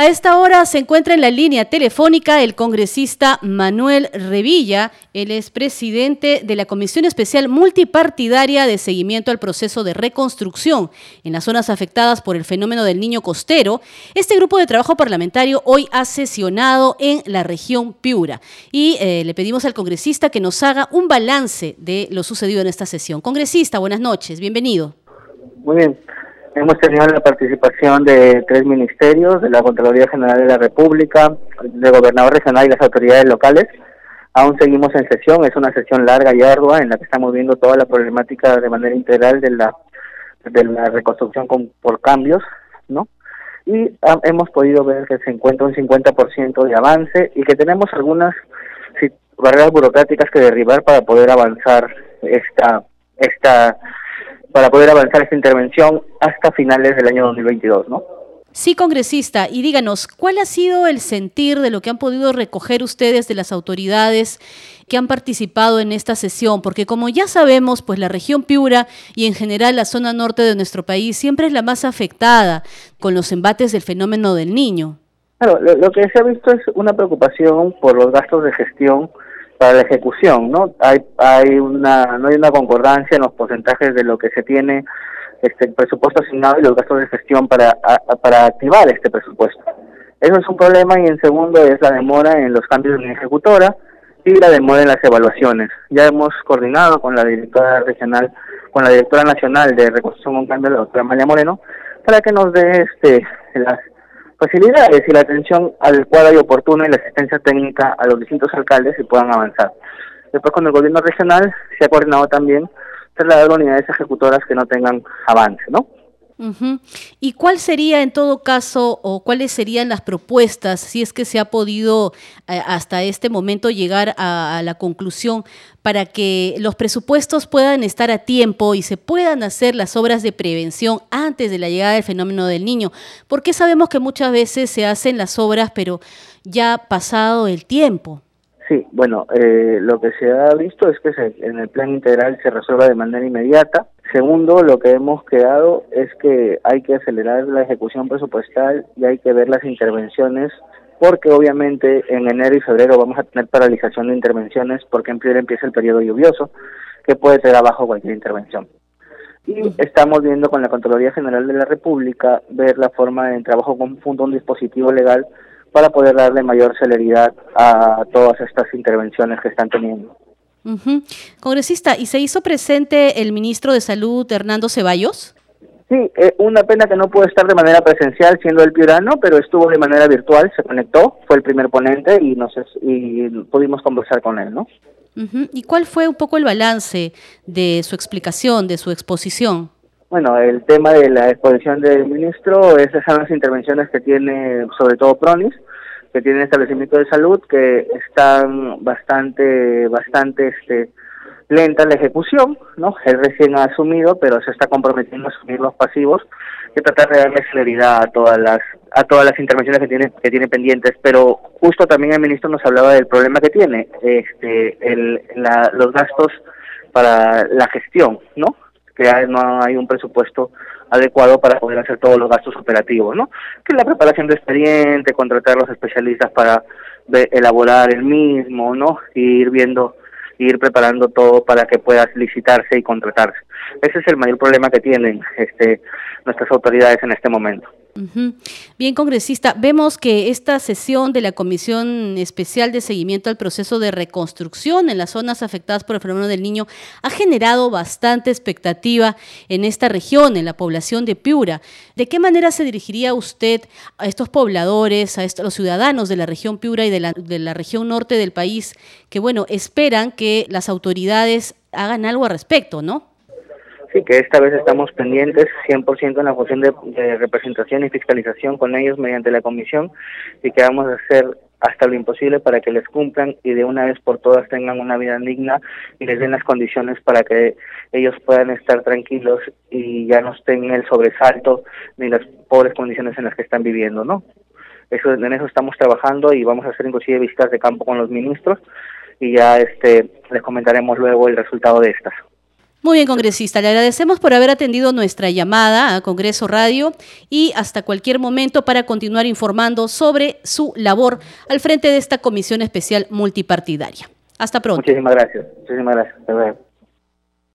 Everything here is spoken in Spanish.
A esta hora se encuentra en la línea telefónica el congresista Manuel Revilla. Él es presidente de la Comisión Especial Multipartidaria de Seguimiento al Proceso de Reconstrucción en las zonas afectadas por el fenómeno del niño costero. Este grupo de trabajo parlamentario hoy ha sesionado en la región Piura y eh, le pedimos al congresista que nos haga un balance de lo sucedido en esta sesión. Congresista, buenas noches, bienvenido. Muy bien. Hemos tenido la participación de tres ministerios, de la Contraloría General de la República, del Gobernador Regional y las autoridades locales. Aún seguimos en sesión, es una sesión larga y ardua en la que estamos viendo toda la problemática de manera integral de la, de la reconstrucción con, por cambios, ¿no? Y ah, hemos podido ver que se encuentra un 50% de avance y que tenemos algunas barreras burocráticas que derribar para poder avanzar esta esta para poder avanzar esta intervención hasta finales del año 2022, ¿no? Sí, congresista, y díganos, ¿cuál ha sido el sentir de lo que han podido recoger ustedes de las autoridades que han participado en esta sesión? Porque como ya sabemos, pues la región Piura y en general la zona norte de nuestro país siempre es la más afectada con los embates del fenómeno del niño. Claro, lo que se ha visto es una preocupación por los gastos de gestión para la ejecución, ¿no? Hay, hay una, no hay una concordancia en los porcentajes de lo que se tiene este presupuesto asignado y los gastos de gestión para, para activar este presupuesto. Eso es un problema y en segundo es la demora en los cambios de la ejecutora y la demora en las evaluaciones. Ya hemos coordinado con la directora regional, con la directora nacional de reconstrucción con cambio, la doctora María Moreno, para que nos dé este las facilidades y la atención adecuada y oportuna y la asistencia técnica a los distintos alcaldes y puedan avanzar. Después con el gobierno regional se ha coordinado también trasladar unidades ejecutoras que no tengan avance, ¿no? ¿Y cuál sería en todo caso o cuáles serían las propuestas, si es que se ha podido eh, hasta este momento llegar a, la conclusión, para que los presupuestos puedan estar a tiempo y se puedan hacer las obras de prevención antes de la llegada del fenómeno del niño? Porque sabemos que muchas veces se hacen las obras, pero ya pasado el tiempo. Sí, bueno, eh, lo que se ha visto es que en el plan integral se resuelva de manera inmediata. Segundo, lo que hemos quedado es que hay que acelerar la ejecución presupuestal y hay que ver las intervenciones porque obviamente en enero y febrero vamos a tener paralización de intervenciones porque en primer empieza el periodo lluvioso que puede traer abajo cualquier intervención. Y estamos viendo con la Contraloría General de la República ver la forma de trabajo conjunto, un dispositivo legal para poder darle mayor celeridad a todas estas intervenciones que están teniendo. Congresista, ¿y se hizo presente el ministro de Salud, Hernando Ceballos? Sí, eh, una pena que no pudo estar de manera presencial siendo el piurano, pero estuvo de manera virtual, se conectó, fue el primer ponente y, nos, y pudimos conversar con él, ¿no? ¿Y cuál fue un poco el balance de su explicación, de su exposición? Bueno, el tema de la exposición del ministro, esas son las intervenciones que tiene sobre todo PRONIS, que tiene establecimiento de salud, que están bastante, bastante este, lenta la ejecución, ¿no? Él recién ha asumido, pero se está comprometiendo a asumir los pasivos y tratar de darle celeridad a todas las a todas las intervenciones que tiene que tiene pendientes, pero justo también el ministro nos hablaba del problema que tiene, este, el, la, los gastos para la gestión, ¿no? que no hay un presupuesto adecuado para poder hacer todos los gastos operativos, ¿no? Que la preparación de expediente, contratar los especialistas para elaborar el mismo, ¿no? Y ir viendo, ir preparando todo para que pueda licitarse y contratarse. Ese es el mayor problema que tienen este, nuestras autoridades en este momento. Bien, congresista, vemos que esta sesión de la Comisión Especial de Seguimiento al Proceso de Reconstrucción en las zonas afectadas por el fenómeno del niño ha generado bastante expectativa en esta región, en la población de Piura. ¿De qué manera se dirigiría usted a estos pobladores, a estos, los ciudadanos de la región Piura y de la, de la región norte del país, que, bueno, esperan que las autoridades hagan algo al respecto, ¿no? Sí, que esta vez estamos pendientes 100% en la función de, representación y fiscalización con ellos mediante la comisión y que vamos a hacer hasta lo imposible para que les cumplan y de una vez por todas tengan una vida digna y les den las condiciones para que ellos puedan estar tranquilos y ya no estén en el sobresalto ni las pobres condiciones en las que están viviendo, ¿no? Eso, en eso estamos trabajando y vamos a hacer inclusive visitas de campo con los ministros y ya este les comentaremos luego el resultado de estas. Muy bien, congresista. Le agradecemos por haber atendido nuestra llamada a Congreso Radio y hasta cualquier momento para continuar informando sobre su labor al frente de esta comisión especial multipartidaria. Hasta pronto. Muchísimas gracias. Muchísimas gracias.